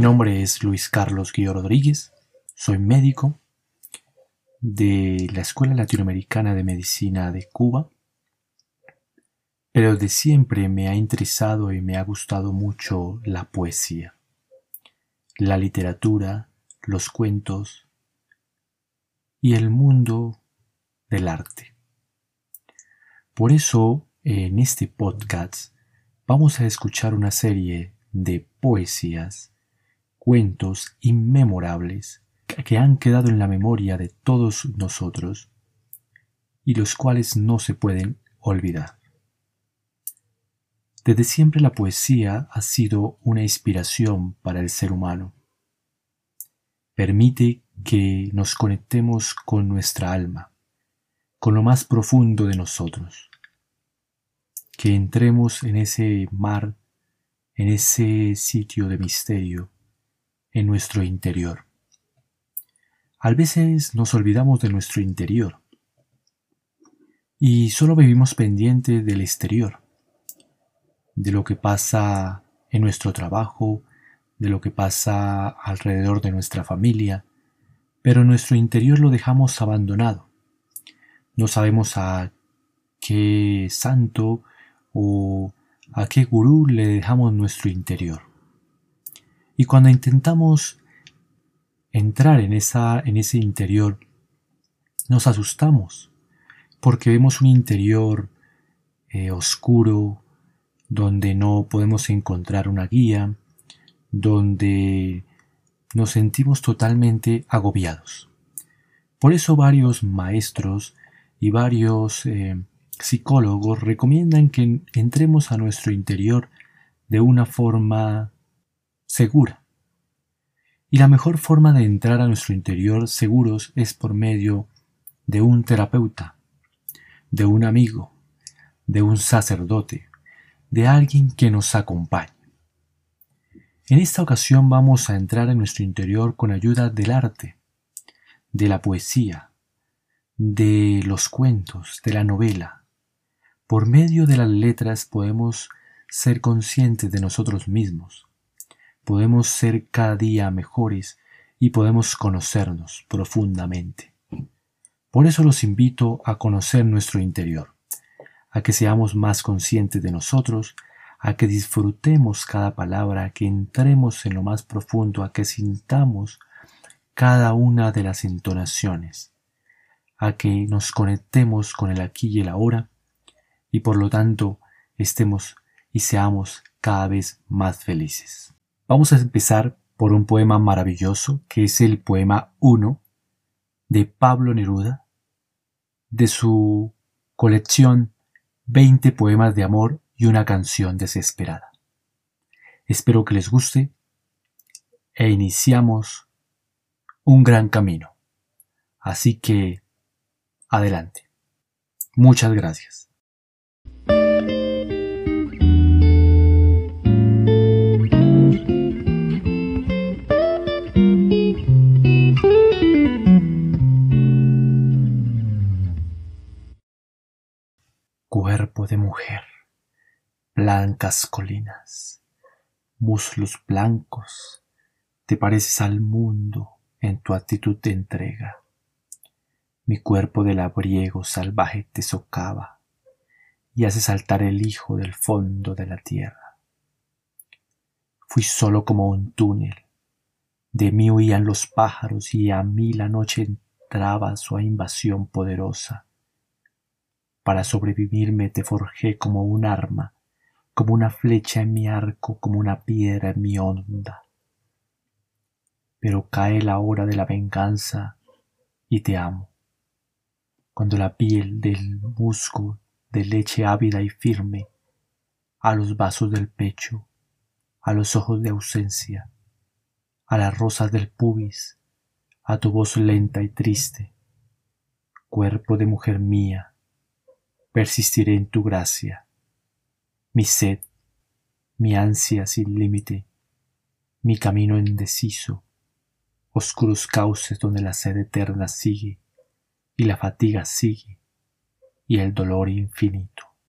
nombre es Luis Carlos Guillo Rodríguez, soy médico de la Escuela Latinoamericana de Medicina de Cuba, pero de siempre me ha interesado y me ha gustado mucho la poesía, la literatura, los cuentos y el mundo del arte. Por eso, en este podcast, vamos a escuchar una serie de poesías, cuentos inmemorables que han quedado en la memoria de todos nosotros y los cuales no se pueden olvidar. Desde siempre la poesía ha sido una inspiración para el ser humano. Permite que nos conectemos con nuestra alma, con lo más profundo de nosotros, que entremos en ese mar, en ese sitio de misterio, en nuestro interior. A veces nos olvidamos de nuestro interior y solo vivimos pendiente del exterior, de lo que pasa en nuestro trabajo, de lo que pasa alrededor de nuestra familia, pero nuestro interior lo dejamos abandonado. No sabemos a qué santo o a qué gurú le dejamos nuestro interior. Y cuando intentamos entrar en, esa, en ese interior, nos asustamos, porque vemos un interior eh, oscuro, donde no podemos encontrar una guía, donde nos sentimos totalmente agobiados. Por eso varios maestros y varios eh, psicólogos recomiendan que entremos a nuestro interior de una forma segura, y la mejor forma de entrar a nuestro interior seguros es por medio de un terapeuta, de un amigo, de un sacerdote, de alguien que nos acompañe. En esta ocasión vamos a entrar en nuestro interior con ayuda del arte, de la poesía, de los cuentos, de la novela. Por medio de las letras podemos ser conscientes de nosotros mismos, podemos ser cada día mejores y podemos conocernos profundamente. Por eso los invito a conocer nuestro interior, a que seamos más conscientes de nosotros, a que disfrutemos cada palabra, a que entremos en lo más profundo, a que sintamos cada una de las entonaciones, a que nos conectemos con el aquí y el ahora, y por lo tanto estemos y seamos cada vez más felices. Vamos a empezar por un poema maravilloso que es el poema 1 de Pablo Neruda de su colección 20 poemas de amor y una canción desesperada. Espero que les guste e iniciamos un gran camino. Así que, adelante. Muchas gracias. Cuerpo de mujer, blancas colinas, muslos blancos, te pareces al mundo en tu actitud de entrega. Mi cuerpo de labriego salvaje te socava y hace saltar el hijo del fondo de la tierra. Fui solo como un túnel, de mí huían los pájaros y a mí la noche entraba su invasión poderosa para sobrevivirme te forjé como un arma, como una flecha en mi arco, como una piedra en mi onda. Pero cae la hora de la venganza y te amo. Cuando la piel del musgo de leche ávida y firme, a los vasos del pecho, a los ojos de ausencia, a las rosas del pubis, a tu voz lenta y triste, cuerpo de mujer mía, persistiré en tu gracia. Mi sed, mi ansia sin límite, mi camino indeciso, oscuros cauces donde la sed eterna sigue y la fatiga sigue y el dolor infinito.